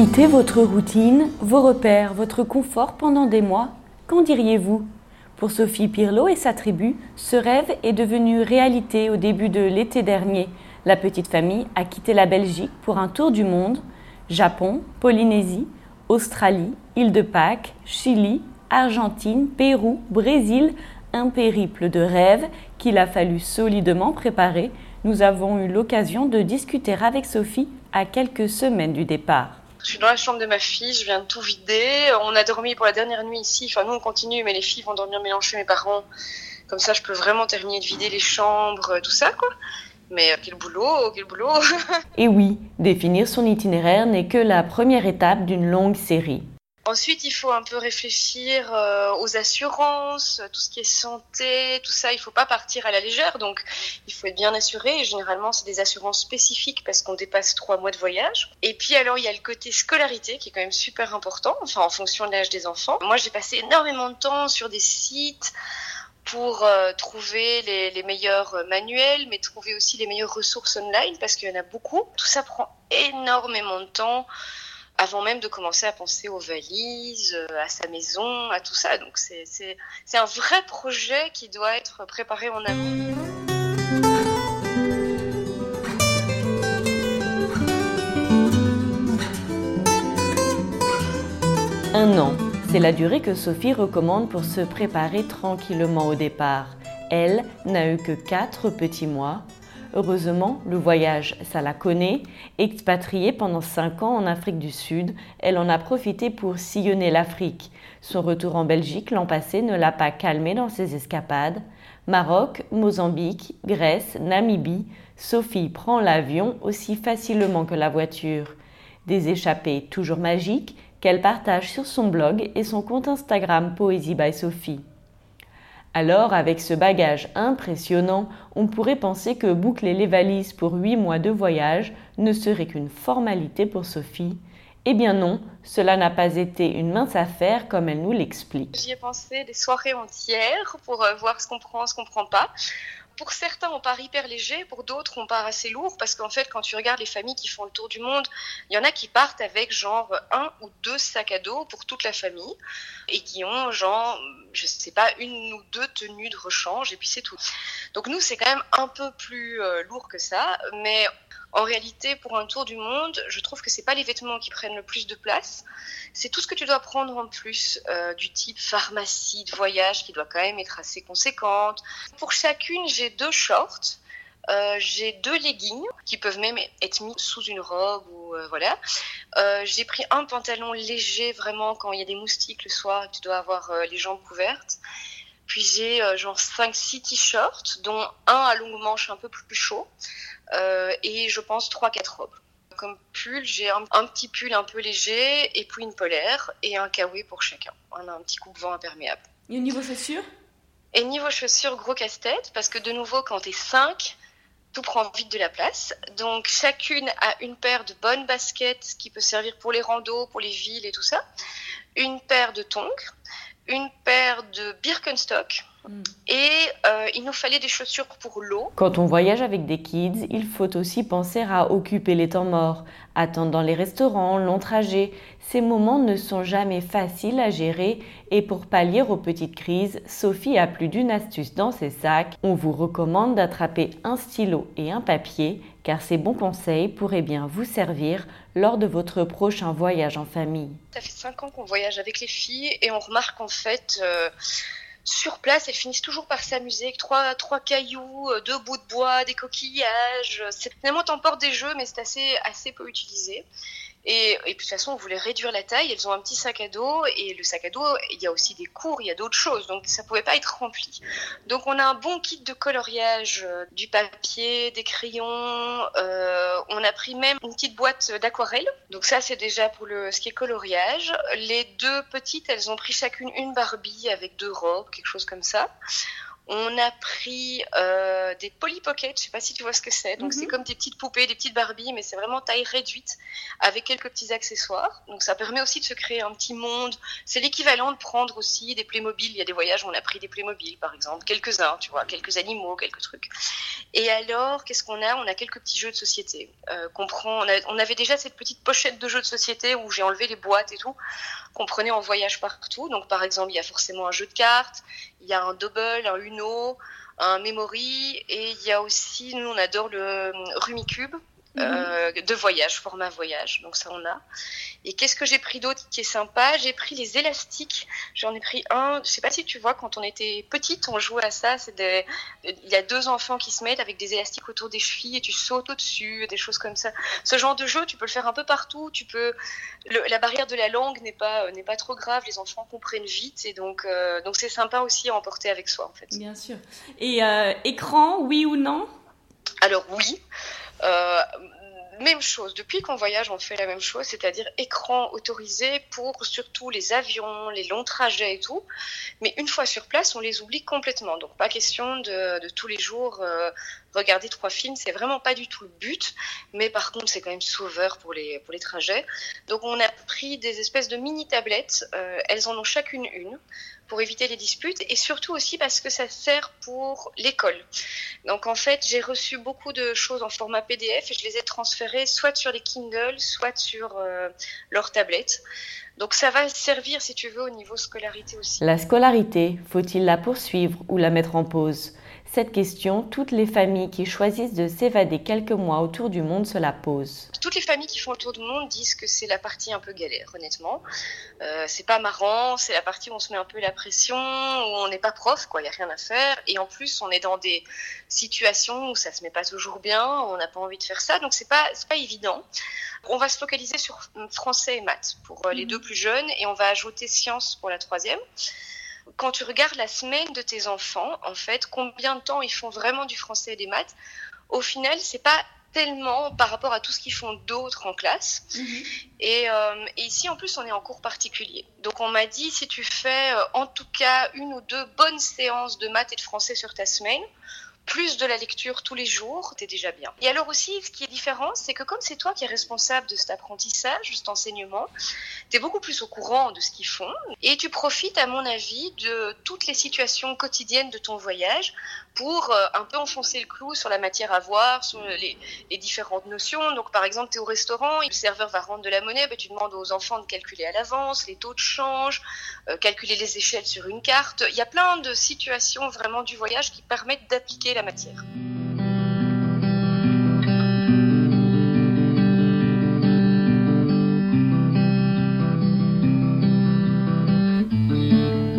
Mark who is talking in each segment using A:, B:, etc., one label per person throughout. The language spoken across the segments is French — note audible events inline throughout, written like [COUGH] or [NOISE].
A: Quitter votre routine, vos repères, votre confort pendant des mois, qu'en diriez-vous? Pour Sophie Pirlo et sa tribu, ce rêve est devenu réalité au début de l'été dernier. La petite famille a quitté la Belgique pour un tour du monde Japon, Polynésie, Australie, île de Pâques, Chili, Argentine, Pérou, Brésil, un périple de rêve qu'il a fallu solidement préparer. Nous avons eu l'occasion de discuter avec Sophie à quelques semaines du départ.
B: Je suis dans la chambre de ma fille, je viens de tout vider. On a dormi pour la dernière nuit ici. Enfin, nous, on continue, mais les filles vont dormir mélangées mes parents. Comme ça, je peux vraiment terminer de vider les chambres, tout ça, quoi. Mais euh, quel boulot, quel boulot [LAUGHS]
A: Et oui, définir son itinéraire n'est que la première étape d'une longue série.
B: Ensuite, il faut un peu réfléchir euh, aux assurances, tout ce qui est santé, tout ça. Il ne faut pas partir à la légère, donc il faut être bien assuré. Et généralement, c'est des assurances spécifiques parce qu'on dépasse trois mois de voyage. Et puis, alors, il y a le côté scolarité qui est quand même super important, enfin, en fonction de l'âge des enfants. Moi, j'ai passé énormément de temps sur des sites pour euh, trouver les, les, meilleurs manuels, mais trouver aussi les meilleures ressources online parce qu'il y en a beaucoup. Tout ça prend énormément de temps avant même de commencer à penser aux valises, euh, à sa maison, à tout ça. Donc c'est un vrai projet qui doit être préparé en amont.
A: Un an, c'est la durée que Sophie recommande pour se préparer tranquillement au départ. Elle n'a eu que quatre petits mois Heureusement, le voyage, ça la connaît. Expatriée pendant 5 ans en Afrique du Sud, elle en a profité pour sillonner l'Afrique. Son retour en Belgique l'an passé ne l'a pas calmée dans ses escapades. Maroc, Mozambique, Grèce, Namibie, Sophie prend l'avion aussi facilement que la voiture. Des échappées toujours magiques qu'elle partage sur son blog et son compte Instagram Poésie by Sophie. Alors, avec ce bagage impressionnant, on pourrait penser que boucler les valises pour huit mois de voyage ne serait qu'une formalité pour Sophie. Eh bien non, cela n'a pas été une mince affaire comme elle nous l'explique.
B: J'y ai pensé des soirées entières pour euh, voir ce qu'on prend, ce qu'on prend pas pour certains, on part hyper léger, pour d'autres, on part assez lourd, parce qu'en fait, quand tu regardes les familles qui font le tour du monde, il y en a qui partent avec genre un ou deux sacs à dos pour toute la famille, et qui ont genre, je sais pas, une ou deux tenues de rechange, et puis c'est tout. Donc nous, c'est quand même un peu plus euh, lourd que ça, mais en réalité, pour un tour du monde, je trouve que c'est pas les vêtements qui prennent le plus de place, c'est tout ce que tu dois prendre en plus, euh, du type pharmacie de voyage qui doit quand même être assez conséquente. Pour chacune, j'ai deux shorts. Euh, j'ai deux leggings qui peuvent même être mis sous une robe ou euh, voilà. j'ai pris un pantalon léger vraiment quand il y a des moustiques le soir, tu dois avoir les jambes couvertes. Puis j'ai genre 5-6 t-shirts, dont un à longue manche un peu plus chaud. Euh, et je pense 3-4 robes. Comme pull, j'ai un, petit pull un peu léger et puis une polaire et un kawaii pour chacun. On a un petit coupe-vent imperméable.
C: Et au niveau chaussures?
B: Et niveau chaussures, gros casse-tête, parce que de nouveau, quand t'es 5, tout prend vite de la place. Donc chacune a une paire de bonnes baskets qui peut servir pour les randos, pour les villes et tout ça. Une paire de tongs, une paire de Birkenstock. Et euh, il nous fallait des chaussures pour l'eau.
A: Quand on voyage avec des kids, il faut aussi penser à occuper les temps morts, attendre dans les restaurants, long trajet. Ces moments ne sont jamais faciles à gérer et pour pallier aux petites crises, Sophie a plus d'une astuce dans ses sacs. On vous recommande d'attraper un stylo et un papier car ces bons conseils pourraient bien vous servir lors de votre prochain voyage en famille.
B: Ça fait cinq ans qu'on voyage avec les filles et on remarque en fait euh, sur place, elles finissent toujours par s'amuser avec trois, trois cailloux, euh, deux bouts de bois, des coquillages. Finalement, t'emportes des jeux, mais c'est assez, assez peu utilisé. Et, de toute façon, on voulait réduire la taille. Elles ont un petit sac à dos et le sac à dos, il y a aussi des cours, il y a d'autres choses, donc ça pouvait pas être rempli. Donc on a un bon kit de coloriage, euh, du papier, des crayons. Euh, on a pris même une petite boîte d'aquarelle. Donc ça, c'est déjà pour le ce qui est coloriage. Les deux petites, elles ont pris chacune une Barbie avec deux robes, quelque chose comme ça. On a pris euh, des Polly Pocket, je sais pas si tu vois ce que c'est. Donc c'est mhm. comme des petites poupées, des petites Barbies, mais c'est vraiment taille réduite avec quelques petits accessoires. Donc ça permet aussi de se créer un petit monde. C'est l'équivalent de prendre aussi des Playmobil. Il y a des voyages où on a pris des Playmobil, par exemple, quelques-uns, tu vois, quelques animaux, quelques trucs. Et alors, qu'est-ce qu'on a? On a quelques petits jeux de société euh, qu'on prend. On, avait déjà cette petite pochette de jeux de société où j'ai enlevé les boîtes et tout, qu'on prenait en voyage partout. Donc, par exemple, il y a forcément un jeu de cartes, il y a un double, un Uno, un memory, et il y a aussi, nous, on adore le Rumicube. Mhm. Euh, de voyage, format voyage. Donc ça on a. Et qu'est-ce que j'ai pris d'autre qui est sympa? J'ai pris les élastiques. J'en ai pris un. Je sais pas si tu vois, quand on était petite, on jouait à ça. C'est des... il y a deux enfants qui se mettent avec des élastiques autour des chevilles et tu sautes au-dessus, des choses comme ça. Ce genre de jeu, tu peux le faire un peu partout. Tu peux. La barrière de la langue n'est pas euh, n'est pas trop grave. Les enfants comprennent vite et donc euh, donc c'est sympa aussi à emporter avec soi en fait.
A: Bien sûr. Et écran, oui ou non?
B: Alors oui. Euh, même chose, depuis qu'on voyage, on fait la même chose, c'est-à-dire écran autorisé pour surtout les avions, les longs trajets et tout. Mais une fois sur place, on les oublie complètement. Donc pas question de, tous les jours euh, regarder trois films, c'est vraiment pas du tout le but. Mais par contre, c'est quand même sauveur pour les, pour les trajets. Donc on a pris des espèces de mini tablettes, euh, elles en ont chacune une pour éviter les disputes et surtout aussi parce que ça sert pour l'école. Donc en fait, j'ai reçu beaucoup de choses en format PDF et je les ai transférées soit sur les Kindle, soit sur euh, leur tablette. Donc ça va servir, si tu veux, au niveau scolarité aussi.
A: La scolarité, faut-il la poursuivre ou la mettre en pause? Cette question, toutes les familles qui choisissent de s'évader quelques mois autour du monde se la posent.
B: Toutes les familles qui font le tour du monde disent que c'est la partie un peu galère, honnêtement. Euh, c'est pas marrant, c'est la partie où on se met un peu la pression, où on n'est pas prof, quoi, il n'y a rien à faire. Et en plus, on est dans des situations où ça se met pas toujours bien, on n'a pas envie de faire ça, donc c'est pas, pas évident. On va se focaliser sur français et maths pour euh, les mmh. deux plus jeunes et on va ajouter sciences pour la troisième quand tu regardes la semaine de tes enfants, en fait, combien de temps ils font vraiment du français et des maths, au final, c'est pas tellement par rapport à tout ce qu'ils font d'autres en classe. Mhm. Euh, et, ici, en plus, on est en cours particulier. Donc, on m'a dit, si tu fais euh, en tout cas une ou deux bonnes séances de maths et de français sur ta semaine, plus de la lecture tous les jours, t'es déjà bien. Et alors aussi, ce qui est différent, c'est que comme c'est toi qui es responsable de cet apprentissage, de cet enseignement, t'es beaucoup plus au courant de ce qu'ils font et tu profites, à mon avis, de toutes les situations quotidiennes de ton voyage pour euh, un peu enfoncer le clou sur la matière à voir, sur les, différentes notions. Donc, par exemple, tu es au restaurant, le serveur va rendre de la monnaie, ben, tu demandes aux enfants de calculer à l'avance les taux de change, euh, calculer les échelles sur une carte. Il y a plein de situations vraiment du voyage qui permettent d'appliquer la matière.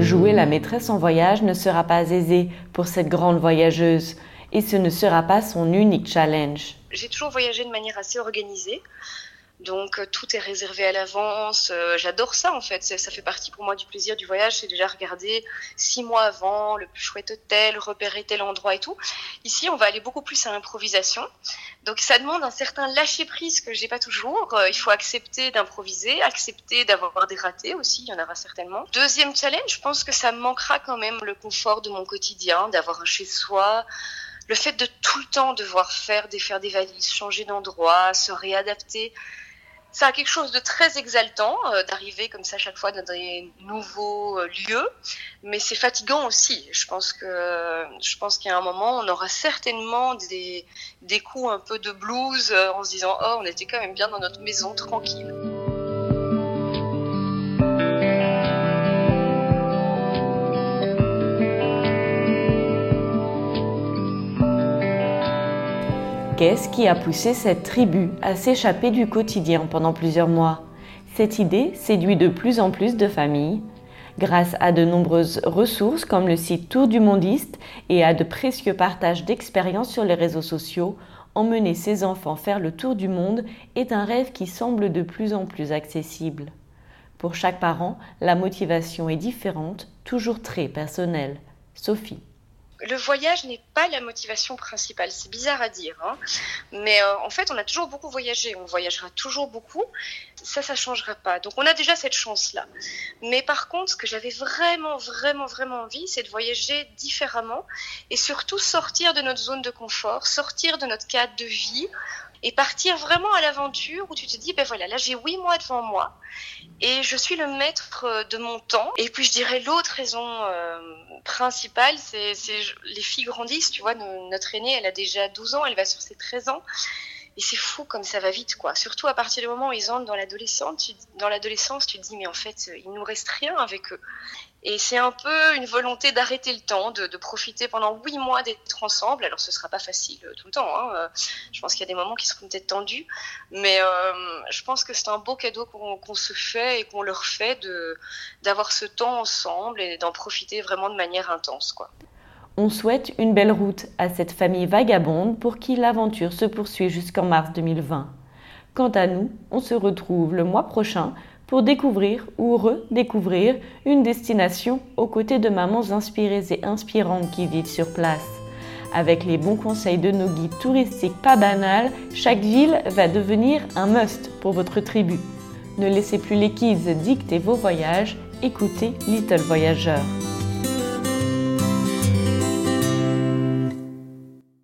A: Jouer la maîtresse en voyage ne sera pas aisé pour cette grande voyageuse et ce ne sera pas son unique challenge.
B: J'ai toujours voyagé de manière assez organisée. Donc euh, tout est réservé à l'avance. Euh, j'adore ça en fait. Ça fait partie pour moi du plaisir du voyage, c'est déjà regarder six mois avant le plus chouette hôtel, repérer tel endroit et tout. Ici, on va aller beaucoup plus à l'improvisation. Donc ça demande un certain lâcher prise que j'ai pas toujours. Euh, il faut accepter d'improviser, accepter d'avoir des ratés aussi. Il y en aura certainement. Deuxième challenge, je pense que ça manquera quand même le confort de mon quotidien, d'avoir un chez soi le fait de tout le temps devoir faire, défaire des valises, changer d'endroit, se réadapter, ça a quelque chose de très exaltant euh, d'arriver comme ça chaque fois dans des nouveaux euh, lieux, mais c'est fatigant aussi. Je pense que je pense qu'à un moment on aura certainement des des coups un peu de blues euh, en se disant oh on était quand même bien dans notre maison tranquille.
A: Qu'est-ce qui a poussé cette tribu à s'échapper du quotidien pendant plusieurs mois Cette idée séduit de plus en plus de familles. Grâce à de nombreuses ressources comme le site Tour du Mondiste et à de précieux partages d'expériences sur les réseaux sociaux, emmener ses enfants faire le tour du monde est un rêve qui semble de plus en plus accessible. Pour chaque parent, la motivation est différente, toujours très personnelle. Sophie
B: le voyage n'est pas la motivation principale. C'est bizarre à dire, hein. mais euh, en fait, on a toujours beaucoup voyagé. On voyagera toujours beaucoup. Ça, ça changera pas. Donc, on a déjà cette chance-là. Mais par contre, ce que j'avais vraiment, vraiment, vraiment envie, c'est de voyager différemment et surtout sortir de notre zone de confort, sortir de notre cadre de vie et partir vraiment à l'aventure où tu te dis, ben voilà, là j'ai huit mois devant moi et je suis le maître euh, de mon temps. Et puis je dirais l'autre raison euh, principale, c'est les filles grandissent, tu vois, notre aînée, elle a déjà 12 ans, elle va sur ses 13 ans. Et c'est fou comme ça va vite, quoi. Surtout à partir du moment où ils entrent dans l'adolescence, dans l'adolescence, tu te dis, mais en fait, il nous reste rien avec eux. Et c'est un peu une volonté d'arrêter le temps, de, profiter pendant huit mois d'être ensemble. Alors ce sera pas facile euh, tout le temps. Hein. Euh, je pense qu'il y a des moments qui seront peut-être tendus, mais euh, je pense que c'est un beau cadeau qu'on se fait et qu'on leur fait de d'avoir ce temps ensemble et d'en profiter vraiment de manière intense.
A: On souhaite une belle route à cette famille vagabonde pour qui l'aventure se poursuit jusqu'en mars 2020. Quant à nous, on se retrouve le mois prochain pour découvrir ou redécouvrir une destination aux côtés de mamans inspirées et inspirantes qui vivent sur place. Avec les bons conseils de nos guides touristiques pas banals, chaque ville va devenir un must pour votre tribu. Ne laissez plus les kids dicter vos voyages, écoutez Little Voyageur.